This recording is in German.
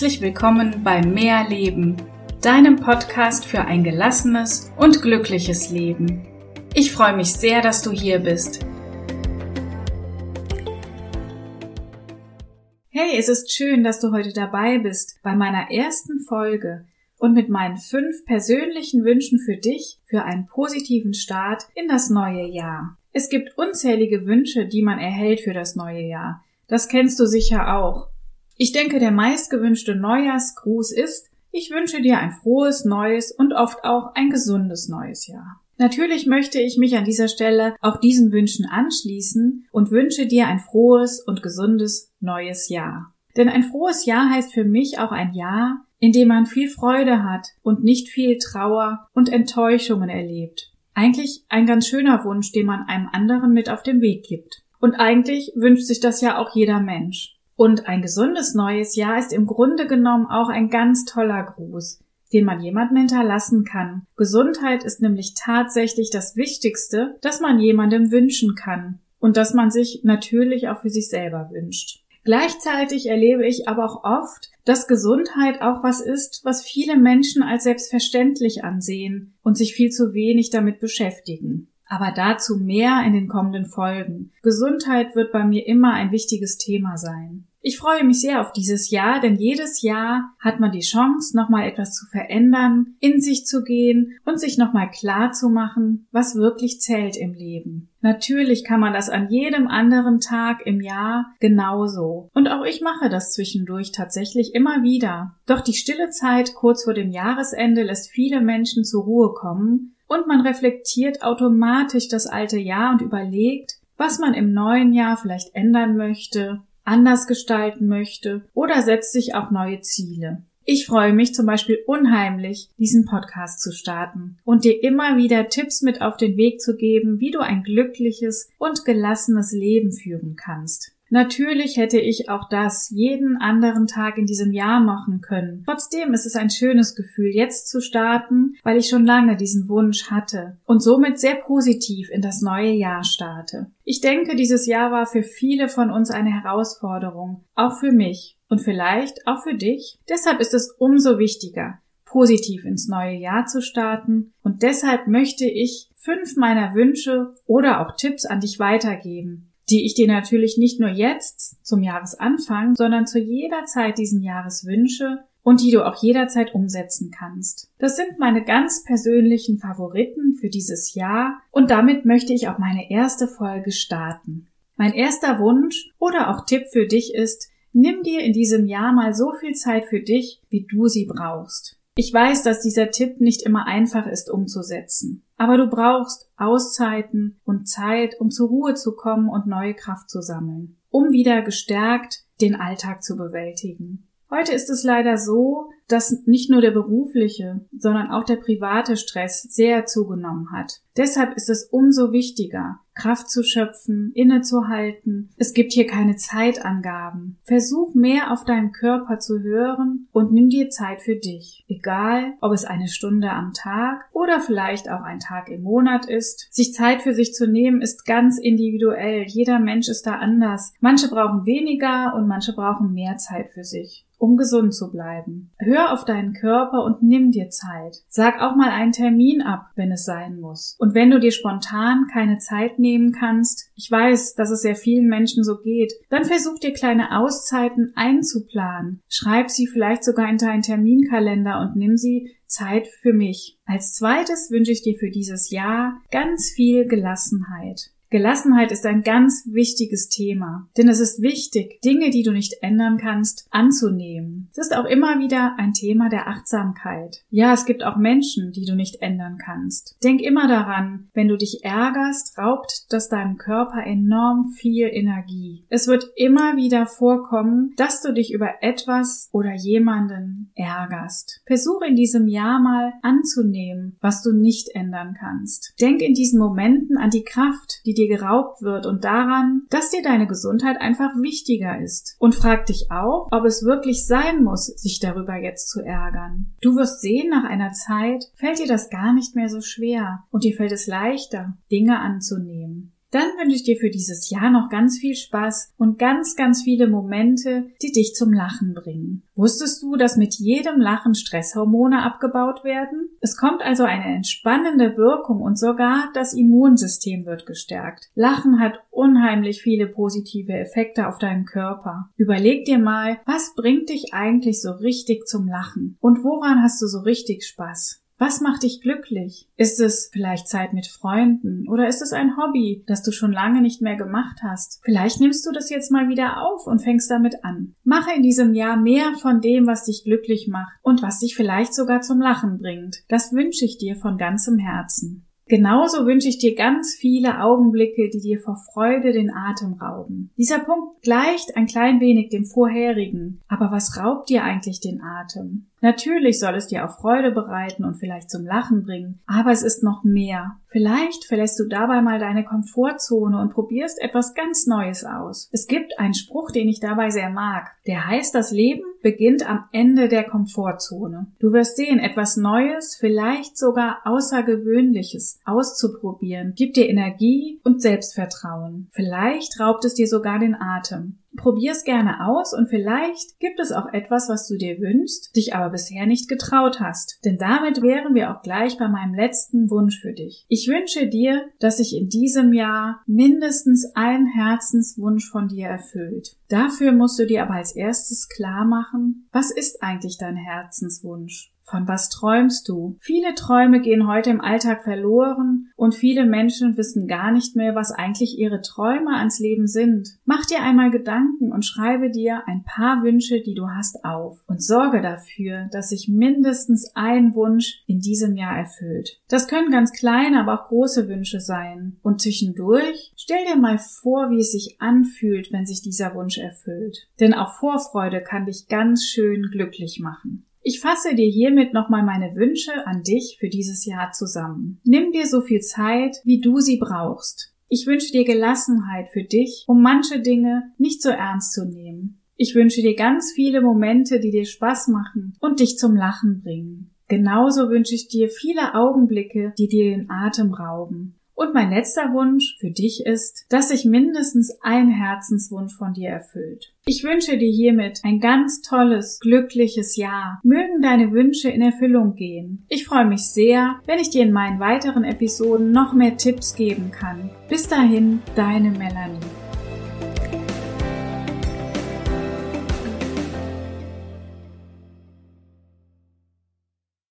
Herzlich willkommen bei Mehr Leben, deinem Podcast für ein gelassenes und glückliches Leben. Ich freue mich sehr, dass du hier bist. Hey, es ist schön, dass du heute dabei bist bei meiner ersten Folge und mit meinen fünf persönlichen Wünschen für dich für einen positiven Start in das neue Jahr. Es gibt unzählige Wünsche, die man erhält für das neue Jahr. Das kennst du sicher auch. Ich denke, der meistgewünschte Neujahrsgruß ist, ich wünsche dir ein frohes neues und oft auch ein gesundes neues Jahr. Natürlich möchte ich mich an dieser Stelle auch diesen Wünschen anschließen und wünsche dir ein frohes und gesundes neues Jahr. Denn ein frohes Jahr heißt für mich auch ein Jahr, in dem man viel Freude hat und nicht viel Trauer und Enttäuschungen erlebt. Eigentlich ein ganz schöner Wunsch, den man einem anderen mit auf den Weg gibt. Und eigentlich wünscht sich das ja auch jeder Mensch. Und ein gesundes neues Jahr ist im Grunde genommen auch ein ganz toller Gruß, den man jemandem hinterlassen kann. Gesundheit ist nämlich tatsächlich das Wichtigste, das man jemandem wünschen kann und das man sich natürlich auch für sich selber wünscht. Gleichzeitig erlebe ich aber auch oft, dass Gesundheit auch was ist, was viele Menschen als selbstverständlich ansehen und sich viel zu wenig damit beschäftigen. Aber dazu mehr in den kommenden Folgen. Gesundheit wird bei mir immer ein wichtiges Thema sein. Ich freue mich sehr auf dieses Jahr, denn jedes Jahr hat man die Chance, nochmal etwas zu verändern, in sich zu gehen und sich nochmal klar zu machen, was wirklich zählt im Leben. Natürlich kann man das an jedem anderen Tag im Jahr genauso. Und auch ich mache das zwischendurch tatsächlich immer wieder. Doch die stille Zeit kurz vor dem Jahresende lässt viele Menschen zur Ruhe kommen und man reflektiert automatisch das alte Jahr und überlegt, was man im neuen Jahr vielleicht ändern möchte anders gestalten möchte oder setzt sich auch neue Ziele. Ich freue mich zum Beispiel unheimlich, diesen Podcast zu starten und dir immer wieder Tipps mit auf den Weg zu geben, wie du ein glückliches und gelassenes Leben führen kannst. Natürlich hätte ich auch das jeden anderen Tag in diesem Jahr machen können. Trotzdem ist es ein schönes Gefühl, jetzt zu starten, weil ich schon lange diesen Wunsch hatte und somit sehr positiv in das neue Jahr starte. Ich denke, dieses Jahr war für viele von uns eine Herausforderung, auch für mich und vielleicht auch für dich. Deshalb ist es umso wichtiger, positiv ins neue Jahr zu starten und deshalb möchte ich fünf meiner Wünsche oder auch Tipps an dich weitergeben, die ich dir natürlich nicht nur jetzt zum Jahresanfang, sondern zu jeder Zeit diesen Jahres wünsche und die du auch jederzeit umsetzen kannst. Das sind meine ganz persönlichen Favoriten für dieses Jahr und damit möchte ich auch meine erste Folge starten. Mein erster Wunsch oder auch Tipp für dich ist, nimm dir in diesem Jahr mal so viel Zeit für dich, wie du sie brauchst. Ich weiß, dass dieser Tipp nicht immer einfach ist umzusetzen. Aber du brauchst Auszeiten und Zeit, um zur Ruhe zu kommen und neue Kraft zu sammeln, um wieder gestärkt den Alltag zu bewältigen. Heute ist es leider so, dass nicht nur der berufliche, sondern auch der private Stress sehr zugenommen hat. Deshalb ist es umso wichtiger, Kraft zu schöpfen, innezuhalten. Es gibt hier keine Zeitangaben. Versuch mehr auf deinen Körper zu hören und nimm dir Zeit für dich. Egal, ob es eine Stunde am Tag oder vielleicht auch ein Tag im Monat ist. Sich Zeit für sich zu nehmen ist ganz individuell. Jeder Mensch ist da anders. Manche brauchen weniger und manche brauchen mehr Zeit für sich um gesund zu bleiben. Hör auf deinen Körper und nimm dir Zeit. Sag auch mal einen Termin ab, wenn es sein muss. Und wenn du dir spontan keine Zeit nehmen kannst, ich weiß, dass es sehr vielen Menschen so geht, dann versuch dir kleine Auszeiten einzuplanen. Schreib sie vielleicht sogar in deinen Terminkalender und nimm sie Zeit für mich. Als zweites wünsche ich dir für dieses Jahr ganz viel Gelassenheit. Gelassenheit ist ein ganz wichtiges Thema, denn es ist wichtig, Dinge, die du nicht ändern kannst, anzunehmen. Es ist auch immer wieder ein Thema der Achtsamkeit. Ja, es gibt auch Menschen, die du nicht ändern kannst. Denk immer daran, wenn du dich ärgerst, raubt das deinem Körper enorm viel Energie. Es wird immer wieder vorkommen, dass du dich über etwas oder jemanden ärgerst. Versuche in diesem Jahr mal anzunehmen, was du nicht ändern kannst. Denk in diesen Momenten an die Kraft, die dir geraubt wird und daran, dass dir deine Gesundheit einfach wichtiger ist. Und frag dich auch, ob es wirklich sein muss, sich darüber jetzt zu ärgern. Du wirst sehen, nach einer Zeit fällt dir das gar nicht mehr so schwer und dir fällt es leichter, Dinge anzunehmen. Dann wünsche ich dir für dieses Jahr noch ganz viel Spaß und ganz, ganz viele Momente, die dich zum Lachen bringen. Wusstest du, dass mit jedem Lachen Stresshormone abgebaut werden? Es kommt also eine entspannende Wirkung und sogar das Immunsystem wird gestärkt. Lachen hat unheimlich viele positive Effekte auf deinen Körper. Überleg dir mal, was bringt dich eigentlich so richtig zum Lachen? Und woran hast du so richtig Spaß? Was macht dich glücklich? Ist es vielleicht Zeit mit Freunden oder ist es ein Hobby, das du schon lange nicht mehr gemacht hast? Vielleicht nimmst du das jetzt mal wieder auf und fängst damit an. Mache in diesem Jahr mehr von dem, was dich glücklich macht und was dich vielleicht sogar zum Lachen bringt. Das wünsche ich dir von ganzem Herzen. Genauso wünsche ich dir ganz viele Augenblicke, die dir vor Freude den Atem rauben. Dieser Punkt gleicht ein klein wenig dem vorherigen. Aber was raubt dir eigentlich den Atem? Natürlich soll es dir auch Freude bereiten und vielleicht zum Lachen bringen, aber es ist noch mehr. Vielleicht verlässt du dabei mal deine Komfortzone und probierst etwas ganz Neues aus. Es gibt einen Spruch, den ich dabei sehr mag. Der heißt, das Leben beginnt am Ende der Komfortzone. Du wirst sehen, etwas Neues, vielleicht sogar Außergewöhnliches auszuprobieren, gibt dir Energie und Selbstvertrauen. Vielleicht raubt es dir sogar den Atem. Probier's gerne aus und vielleicht gibt es auch etwas, was du dir wünschst, dich aber bisher nicht getraut hast. Denn damit wären wir auch gleich bei meinem letzten Wunsch für dich. Ich wünsche dir, dass sich in diesem Jahr mindestens ein Herzenswunsch von dir erfüllt. Dafür musst du dir aber als erstes klar machen, was ist eigentlich dein Herzenswunsch? Von was träumst du? Viele Träume gehen heute im Alltag verloren und viele Menschen wissen gar nicht mehr, was eigentlich ihre Träume ans Leben sind. Mach dir einmal Gedanken und schreibe dir ein paar Wünsche, die du hast, auf und sorge dafür, dass sich mindestens ein Wunsch in diesem Jahr erfüllt. Das können ganz kleine, aber auch große Wünsche sein. Und zwischendurch stell dir mal vor, wie es sich anfühlt, wenn sich dieser Wunsch erfüllt. Denn auch Vorfreude kann dich ganz schön glücklich machen. Ich fasse dir hiermit nochmal meine Wünsche an dich für dieses Jahr zusammen. Nimm dir so viel Zeit, wie du sie brauchst. Ich wünsche dir Gelassenheit für dich, um manche Dinge nicht so ernst zu nehmen. Ich wünsche dir ganz viele Momente, die dir Spaß machen und dich zum Lachen bringen. Genauso wünsche ich dir viele Augenblicke, die dir den Atem rauben. Und mein letzter Wunsch für dich ist, dass sich mindestens ein Herzenswunsch von dir erfüllt. Ich wünsche dir hiermit ein ganz tolles, glückliches Jahr. Mögen deine Wünsche in Erfüllung gehen. Ich freue mich sehr, wenn ich dir in meinen weiteren Episoden noch mehr Tipps geben kann. Bis dahin, deine Melanie.